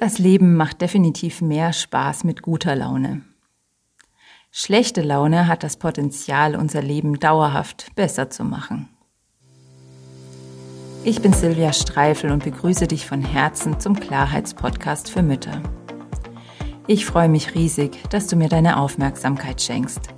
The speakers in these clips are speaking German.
Das Leben macht definitiv mehr Spaß mit guter Laune. Schlechte Laune hat das Potenzial, unser Leben dauerhaft besser zu machen. Ich bin Silvia Streifel und begrüße dich von Herzen zum Klarheitspodcast für Mütter. Ich freue mich riesig, dass du mir deine Aufmerksamkeit schenkst.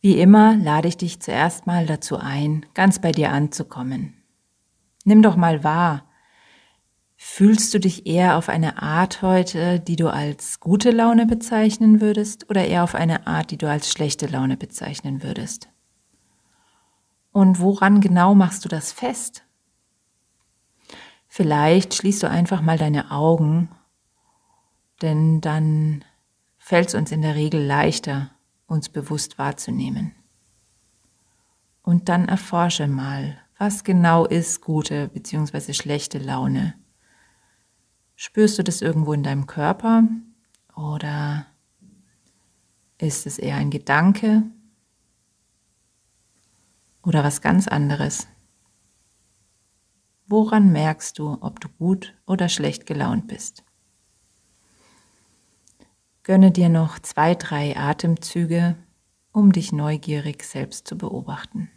Wie immer lade ich dich zuerst mal dazu ein, ganz bei dir anzukommen. Nimm doch mal wahr, Fühlst du dich eher auf eine Art heute, die du als gute Laune bezeichnen würdest, oder eher auf eine Art, die du als schlechte Laune bezeichnen würdest? Und woran genau machst du das fest? Vielleicht schließt du einfach mal deine Augen, denn dann fällt es uns in der Regel leichter, uns bewusst wahrzunehmen. Und dann erforsche mal, was genau ist gute bzw. schlechte Laune Spürst du das irgendwo in deinem Körper oder ist es eher ein Gedanke oder was ganz anderes? Woran merkst du, ob du gut oder schlecht gelaunt bist? Gönne dir noch zwei, drei Atemzüge, um dich neugierig selbst zu beobachten.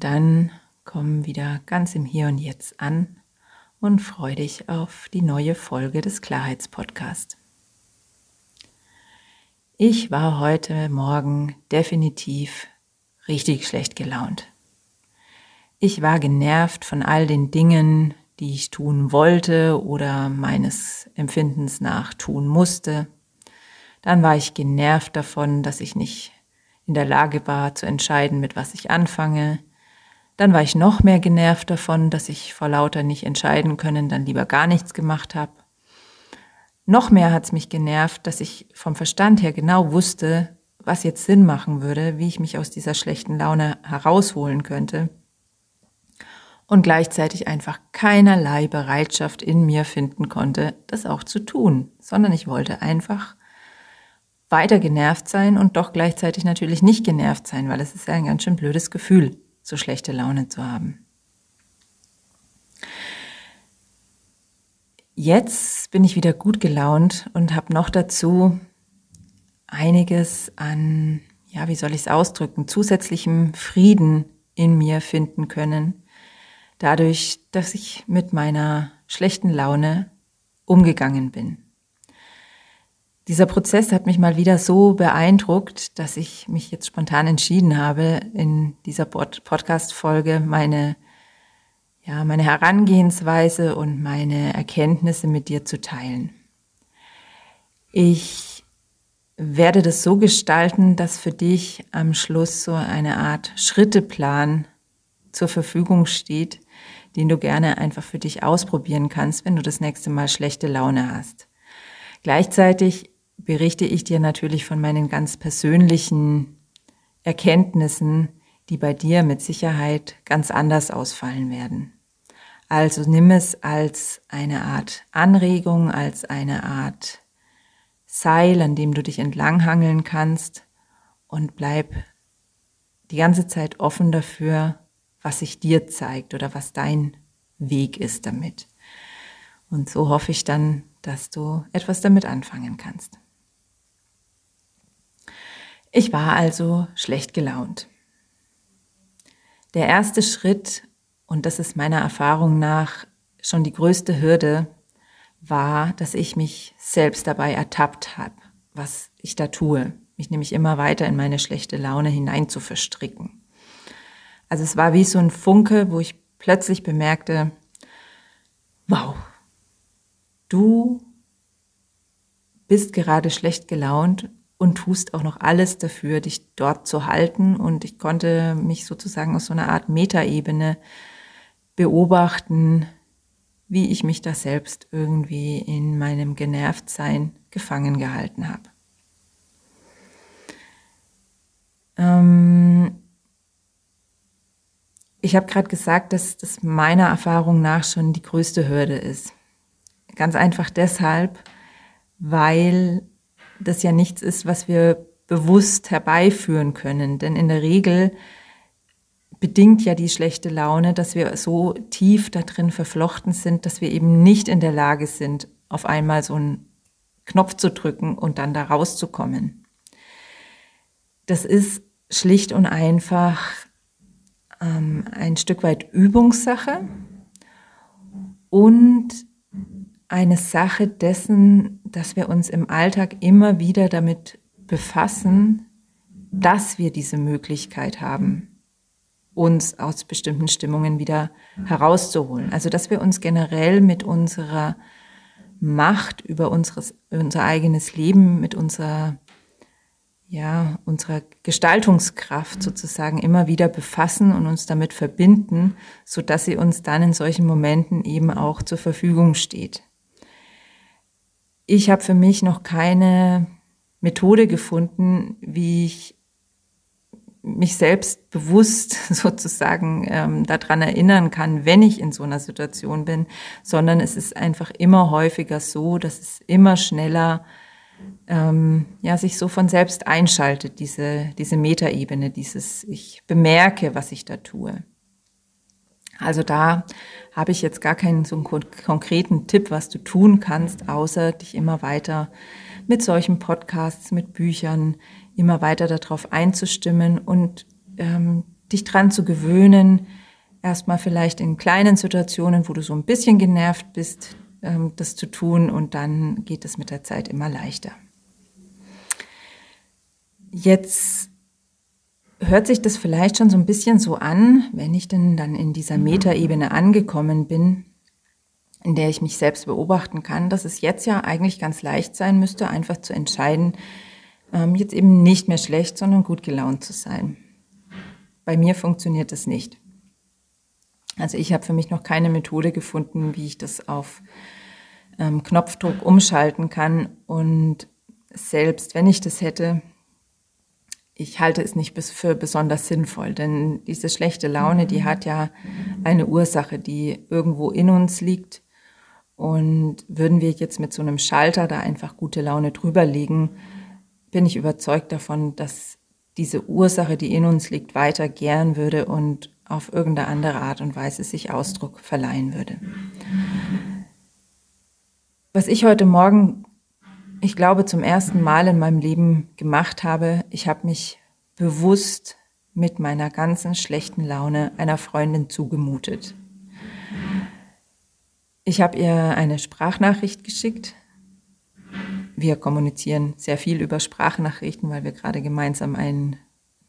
Und dann komm wieder ganz im Hier und Jetzt an und freu dich auf die neue Folge des Klarheitspodcasts. Ich war heute Morgen definitiv richtig schlecht gelaunt. Ich war genervt von all den Dingen, die ich tun wollte oder meines Empfindens nach tun musste. Dann war ich genervt davon, dass ich nicht in der Lage war zu entscheiden, mit was ich anfange. Dann war ich noch mehr genervt davon, dass ich vor lauter nicht entscheiden können dann lieber gar nichts gemacht habe. Noch mehr hat es mich genervt, dass ich vom Verstand her genau wusste, was jetzt Sinn machen würde, wie ich mich aus dieser schlechten Laune herausholen könnte. Und gleichzeitig einfach keinerlei Bereitschaft in mir finden konnte, das auch zu tun, sondern ich wollte einfach weiter genervt sein und doch gleichzeitig natürlich nicht genervt sein, weil es ist ja ein ganz schön blödes Gefühl so schlechte Laune zu haben. Jetzt bin ich wieder gut gelaunt und habe noch dazu einiges an, ja, wie soll ich es ausdrücken, zusätzlichem Frieden in mir finden können, dadurch, dass ich mit meiner schlechten Laune umgegangen bin. Dieser Prozess hat mich mal wieder so beeindruckt, dass ich mich jetzt spontan entschieden habe, in dieser Podcast-Folge meine, ja, meine Herangehensweise und meine Erkenntnisse mit dir zu teilen. Ich werde das so gestalten, dass für dich am Schluss so eine Art Schritteplan zur Verfügung steht, den du gerne einfach für dich ausprobieren kannst, wenn du das nächste Mal schlechte Laune hast. Gleichzeitig berichte ich dir natürlich von meinen ganz persönlichen Erkenntnissen, die bei dir mit Sicherheit ganz anders ausfallen werden. Also nimm es als eine Art Anregung, als eine Art Seil, an dem du dich entlanghangeln kannst und bleib die ganze Zeit offen dafür, was sich dir zeigt oder was dein Weg ist damit. Und so hoffe ich dann, dass du etwas damit anfangen kannst. Ich war also schlecht gelaunt. Der erste Schritt, und das ist meiner Erfahrung nach schon die größte Hürde, war, dass ich mich selbst dabei ertappt habe, was ich da tue, mich nämlich immer weiter in meine schlechte Laune hinein zu verstricken. Also es war wie so ein Funke, wo ich plötzlich bemerkte, wow, du bist gerade schlecht gelaunt und tust auch noch alles dafür, dich dort zu halten. Und ich konnte mich sozusagen aus so einer Art Metaebene beobachten, wie ich mich da selbst irgendwie in meinem Genervtsein gefangen gehalten habe. Ähm ich habe gerade gesagt, dass das meiner Erfahrung nach schon die größte Hürde ist. Ganz einfach deshalb, weil das ja nichts ist, was wir bewusst herbeiführen können. Denn in der Regel bedingt ja die schlechte Laune, dass wir so tief da drin verflochten sind, dass wir eben nicht in der Lage sind, auf einmal so einen Knopf zu drücken und dann da rauszukommen. Das ist schlicht und einfach ähm, ein Stück weit Übungssache und eine Sache dessen, dass wir uns im Alltag immer wieder damit befassen, dass wir diese Möglichkeit haben, uns aus bestimmten Stimmungen wieder herauszuholen. Also dass wir uns generell mit unserer Macht über unseres, unser eigenes Leben, mit unserer ja, unserer Gestaltungskraft sozusagen immer wieder befassen und uns damit verbinden, so dass sie uns dann in solchen Momenten eben auch zur Verfügung steht. Ich habe für mich noch keine Methode gefunden, wie ich mich selbst bewusst sozusagen ähm, daran erinnern kann, wenn ich in so einer Situation bin, sondern es ist einfach immer häufiger so, dass es immer schneller ähm, ja, sich so von selbst einschaltet, diese, diese Metaebene, dieses Ich bemerke, was ich da tue. Also da habe ich jetzt gar keinen so konkreten Tipp, was du tun kannst, außer dich immer weiter mit solchen Podcasts, mit Büchern, immer weiter darauf einzustimmen und ähm, dich dran zu gewöhnen, erstmal vielleicht in kleinen Situationen, wo du so ein bisschen genervt bist, ähm, das zu tun und dann geht es mit der Zeit immer leichter. Jetzt hört sich das vielleicht schon so ein bisschen so an, wenn ich denn dann in dieser Metaebene angekommen bin, in der ich mich selbst beobachten kann, dass es jetzt ja eigentlich ganz leicht sein müsste, einfach zu entscheiden, ähm, jetzt eben nicht mehr schlecht, sondern gut gelaunt zu sein. Bei mir funktioniert das nicht. Also ich habe für mich noch keine Methode gefunden, wie ich das auf ähm, Knopfdruck umschalten kann. Und selbst wenn ich das hätte, ich halte es nicht für besonders sinnvoll, denn diese schlechte Laune, die hat ja eine Ursache, die irgendwo in uns liegt. Und würden wir jetzt mit so einem Schalter da einfach gute Laune drüberlegen, bin ich überzeugt davon, dass diese Ursache, die in uns liegt, weiter gern würde und auf irgendeine andere Art und Weise sich Ausdruck verleihen würde. Was ich heute Morgen, ich glaube, zum ersten Mal in meinem Leben gemacht habe, ich habe mich bewusst mit meiner ganzen schlechten Laune einer Freundin zugemutet. Ich habe ihr eine Sprachnachricht geschickt. Wir kommunizieren sehr viel über Sprachnachrichten, weil wir gerade gemeinsam einen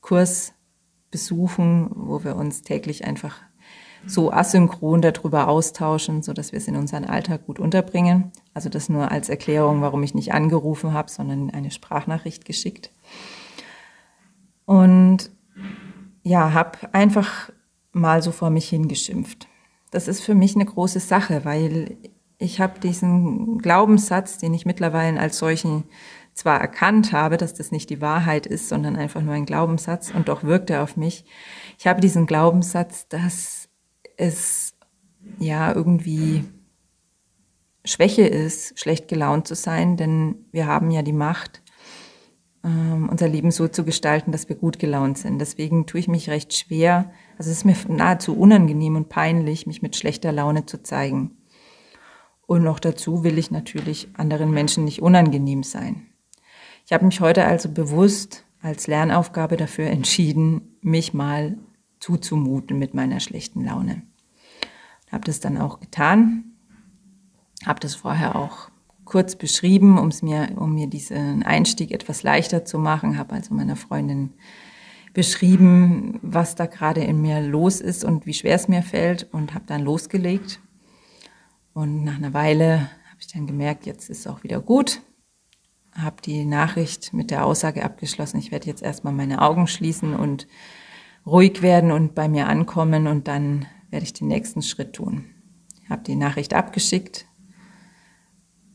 Kurs besuchen, wo wir uns täglich einfach so asynchron darüber austauschen, so dass wir es in unseren Alltag gut unterbringen. Also das nur als Erklärung, warum ich nicht angerufen habe, sondern eine Sprachnachricht geschickt. Und ja, habe einfach mal so vor mich hingeschimpft. Das ist für mich eine große Sache, weil ich habe diesen Glaubenssatz, den ich mittlerweile als solchen zwar erkannt habe, dass das nicht die Wahrheit ist, sondern einfach nur ein Glaubenssatz und doch wirkt er auf mich. Ich habe diesen Glaubenssatz, dass es ja irgendwie Schwäche ist, schlecht gelaunt zu sein, denn wir haben ja die Macht, ähm, unser Leben so zu gestalten, dass wir gut gelaunt sind. Deswegen tue ich mich recht schwer, also es ist mir nahezu unangenehm und peinlich, mich mit schlechter Laune zu zeigen. Und noch dazu will ich natürlich anderen Menschen nicht unangenehm sein. Ich habe mich heute also bewusst als Lernaufgabe dafür entschieden, mich mal zuzumuten mit meiner schlechten Laune. Habe das dann auch getan, habe das vorher auch kurz beschrieben, um es mir, um mir diesen Einstieg etwas leichter zu machen, habe also meiner Freundin beschrieben, was da gerade in mir los ist und wie schwer es mir fällt und habe dann losgelegt. Und nach einer Weile habe ich dann gemerkt, jetzt ist es auch wieder gut habe die Nachricht mit der Aussage abgeschlossen, ich werde jetzt erstmal meine Augen schließen und ruhig werden und bei mir ankommen und dann werde ich den nächsten Schritt tun. Ich habe die Nachricht abgeschickt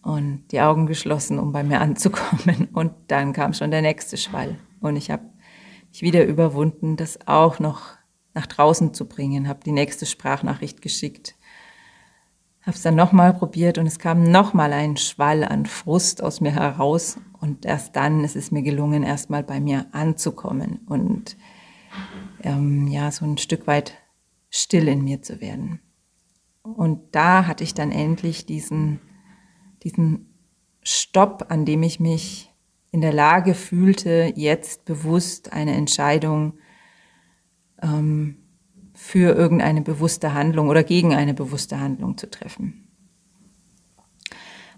und die Augen geschlossen, um bei mir anzukommen. Und dann kam schon der nächste Schwall. Und ich habe mich wieder überwunden, das auch noch nach draußen zu bringen, habe die nächste Sprachnachricht geschickt, habe es dann nochmal probiert und es kam nochmal ein Schwall an Frust aus mir heraus. Und erst dann ist es mir gelungen, erstmal bei mir anzukommen. Und ähm, ja, so ein Stück weit still in mir zu werden. Und da hatte ich dann endlich diesen, diesen Stopp, an dem ich mich in der Lage fühlte, jetzt bewusst eine Entscheidung ähm, für irgendeine bewusste Handlung oder gegen eine bewusste Handlung zu treffen.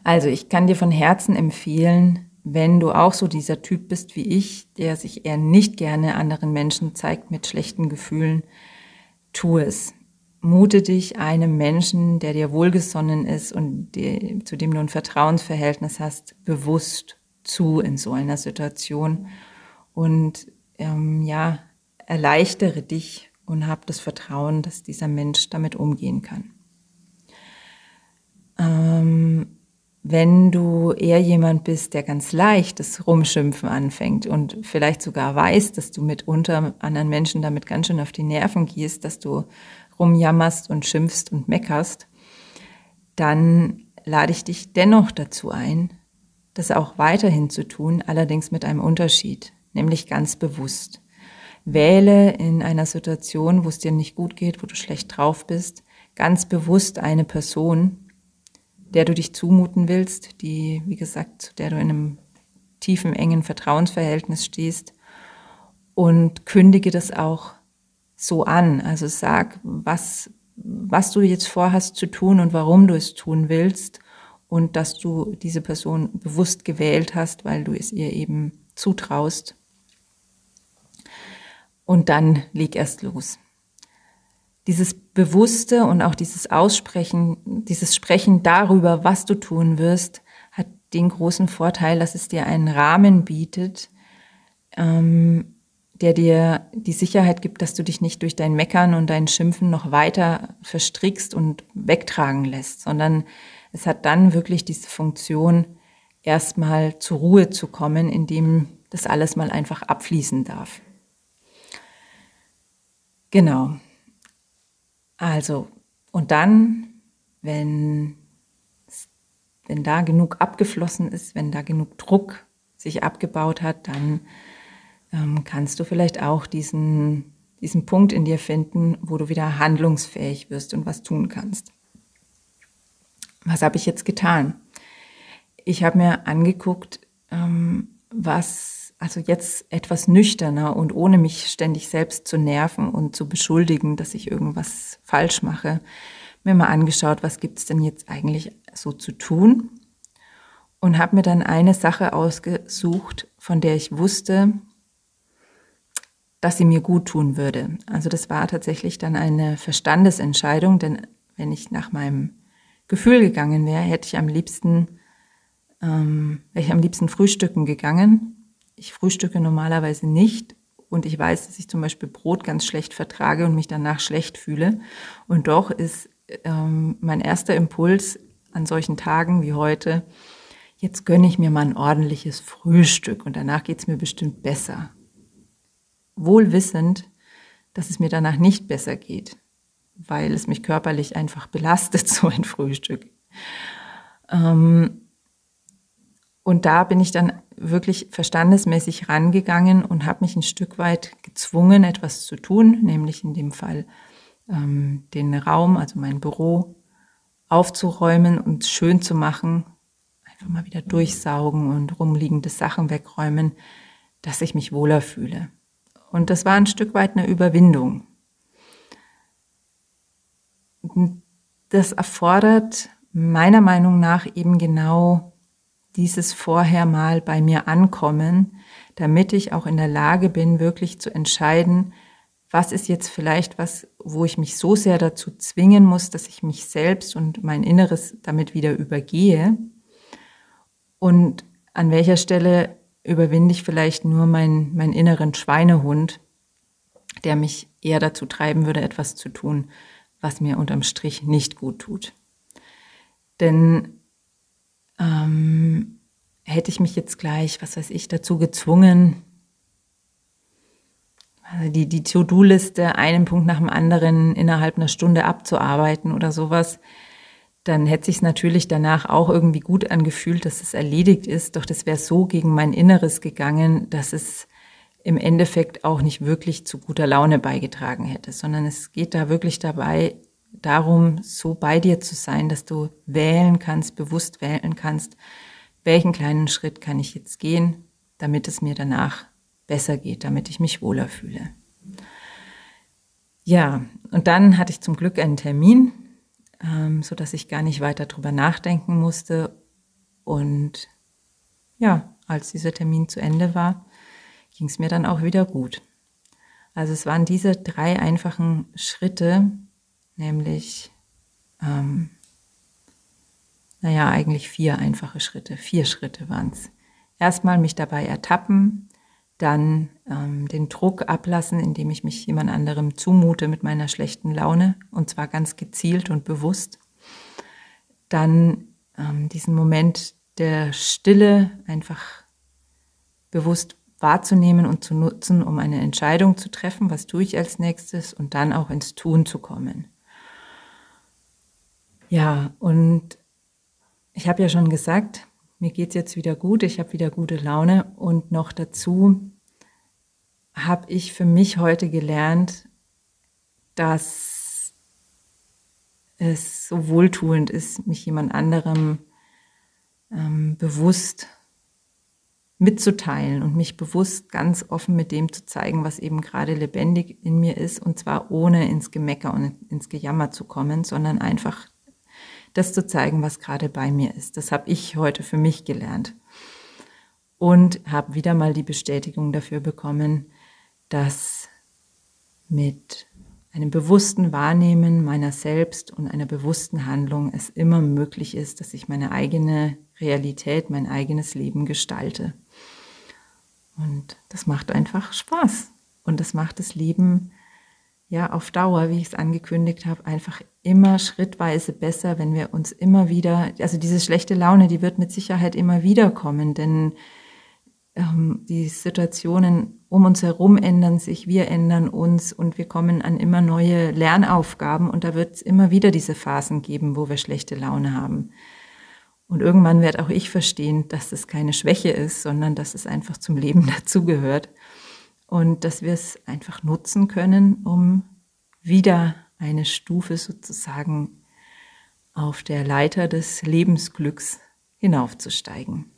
Also ich kann dir von Herzen empfehlen, wenn du auch so dieser Typ bist wie ich, der sich eher nicht gerne anderen Menschen zeigt mit schlechten Gefühlen, tu es. Mute dich einem Menschen, der dir wohlgesonnen ist und die, zu dem du ein Vertrauensverhältnis hast, bewusst zu in so einer Situation. Und ähm, ja, erleichtere dich und hab das Vertrauen, dass dieser Mensch damit umgehen kann. Ähm, wenn du eher jemand bist, der ganz leicht das Rumschimpfen anfängt und vielleicht sogar weiß, dass du mitunter anderen Menschen damit ganz schön auf die Nerven gehst, dass du rumjammerst und schimpfst und meckerst, dann lade ich dich dennoch dazu ein, das auch weiterhin zu tun, allerdings mit einem Unterschied, nämlich ganz bewusst. Wähle in einer Situation, wo es dir nicht gut geht, wo du schlecht drauf bist, ganz bewusst eine Person, der du dich zumuten willst, die, wie gesagt, zu der du in einem tiefen, engen Vertrauensverhältnis stehst und kündige das auch so an. Also sag, was, was du jetzt vorhast zu tun und warum du es tun willst und dass du diese Person bewusst gewählt hast, weil du es ihr eben zutraust. Und dann leg erst los. Dieses Bewusste und auch dieses Aussprechen, dieses Sprechen darüber, was du tun wirst, hat den großen Vorteil, dass es dir einen Rahmen bietet, ähm, der dir die Sicherheit gibt, dass du dich nicht durch dein Meckern und dein Schimpfen noch weiter verstrickst und wegtragen lässt, sondern es hat dann wirklich diese Funktion, erstmal zur Ruhe zu kommen, indem das alles mal einfach abfließen darf. Genau. Also, und dann, wenn, wenn da genug abgeflossen ist, wenn da genug Druck sich abgebaut hat, dann ähm, kannst du vielleicht auch diesen, diesen Punkt in dir finden, wo du wieder handlungsfähig wirst und was tun kannst. Was habe ich jetzt getan? Ich habe mir angeguckt, ähm, was, also jetzt etwas nüchterner und ohne mich ständig selbst zu nerven und zu beschuldigen, dass ich irgendwas falsch mache, mir mal angeschaut, was gibt es denn jetzt eigentlich so zu tun und habe mir dann eine Sache ausgesucht, von der ich wusste, dass sie mir gut tun würde. Also das war tatsächlich dann eine Verstandesentscheidung, denn wenn ich nach meinem Gefühl gegangen wäre, hätte ich am liebsten, ähm, wäre ich am liebsten frühstücken gegangen. Ich frühstücke normalerweise nicht und ich weiß, dass ich zum Beispiel Brot ganz schlecht vertrage und mich danach schlecht fühle. Und doch ist ähm, mein erster Impuls an solchen Tagen wie heute, jetzt gönne ich mir mal ein ordentliches Frühstück und danach geht es mir bestimmt besser wohl wissend, dass es mir danach nicht besser geht, weil es mich körperlich einfach belastet, so ein Frühstück. Ähm, und da bin ich dann wirklich verstandesmäßig rangegangen und habe mich ein Stück weit gezwungen, etwas zu tun, nämlich in dem Fall ähm, den Raum, also mein Büro, aufzuräumen und schön zu machen, einfach mal wieder durchsaugen und rumliegende Sachen wegräumen, dass ich mich wohler fühle. Und das war ein Stück weit eine Überwindung. Das erfordert meiner Meinung nach eben genau dieses vorher mal bei mir ankommen, damit ich auch in der Lage bin, wirklich zu entscheiden, was ist jetzt vielleicht was, wo ich mich so sehr dazu zwingen muss, dass ich mich selbst und mein Inneres damit wieder übergehe und an welcher Stelle überwinde ich vielleicht nur meinen, meinen inneren Schweinehund, der mich eher dazu treiben würde, etwas zu tun, was mir unterm Strich nicht gut tut. Denn ähm, hätte ich mich jetzt gleich, was weiß ich, dazu gezwungen, also die, die To-Do-Liste einen Punkt nach dem anderen innerhalb einer Stunde abzuarbeiten oder sowas, dann hätte sich natürlich danach auch irgendwie gut angefühlt, dass es erledigt ist. Doch das wäre so gegen mein Inneres gegangen, dass es im Endeffekt auch nicht wirklich zu guter Laune beigetragen hätte, sondern es geht da wirklich dabei darum, so bei dir zu sein, dass du wählen kannst, bewusst wählen kannst, welchen kleinen Schritt kann ich jetzt gehen, damit es mir danach besser geht, damit ich mich wohler fühle. Ja, und dann hatte ich zum Glück einen Termin, ähm, so dass ich gar nicht weiter drüber nachdenken musste. Und ja, als dieser Termin zu Ende war, ging es mir dann auch wieder gut. Also es waren diese drei einfachen Schritte, nämlich, ähm, naja, eigentlich vier einfache Schritte, vier Schritte waren es. Erstmal mich dabei ertappen, dann ähm, den Druck ablassen, indem ich mich jemand anderem zumute mit meiner schlechten Laune und zwar ganz gezielt und bewusst. Dann ähm, diesen Moment der Stille einfach bewusst wahrzunehmen und zu nutzen, um eine Entscheidung zu treffen, was tue ich als nächstes und dann auch ins Tun zu kommen. Ja, und ich habe ja schon gesagt, mir geht es jetzt wieder gut, ich habe wieder gute Laune. Und noch dazu habe ich für mich heute gelernt, dass es so wohltuend ist, mich jemand anderem ähm, bewusst mitzuteilen und mich bewusst ganz offen mit dem zu zeigen, was eben gerade lebendig in mir ist, und zwar ohne ins Gemecker und ins Gejammer zu kommen, sondern einfach das zu zeigen, was gerade bei mir ist. Das habe ich heute für mich gelernt und habe wieder mal die Bestätigung dafür bekommen, dass mit einem bewussten Wahrnehmen meiner selbst und einer bewussten Handlung es immer möglich ist, dass ich meine eigene Realität, mein eigenes Leben gestalte. Und das macht einfach Spaß. Und das macht das Leben ja auf Dauer, wie ich es angekündigt habe, einfach immer schrittweise besser, wenn wir uns immer wieder, also diese schlechte Laune, die wird mit Sicherheit immer wieder kommen, denn ähm, die Situationen um uns herum ändern sich, wir ändern uns und wir kommen an immer neue Lernaufgaben und da wird es immer wieder diese Phasen geben, wo wir schlechte Laune haben. Und irgendwann werde auch ich verstehen, dass das keine Schwäche ist, sondern dass es einfach zum Leben dazugehört und dass wir es einfach nutzen können, um wieder eine Stufe sozusagen auf der Leiter des Lebensglücks hinaufzusteigen.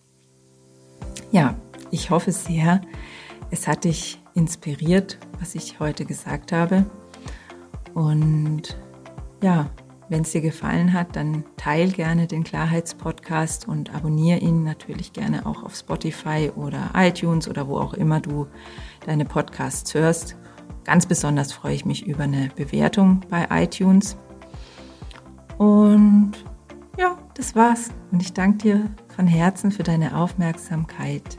Ja, ich hoffe sehr, es hat dich inspiriert, was ich heute gesagt habe. Und ja, wenn es dir gefallen hat, dann teil gerne den Klarheitspodcast und abonniere ihn natürlich gerne auch auf Spotify oder iTunes oder wo auch immer du deine Podcasts hörst. Ganz besonders freue ich mich über eine Bewertung bei iTunes. Und ja, das war's. Und ich danke dir von Herzen für deine Aufmerksamkeit.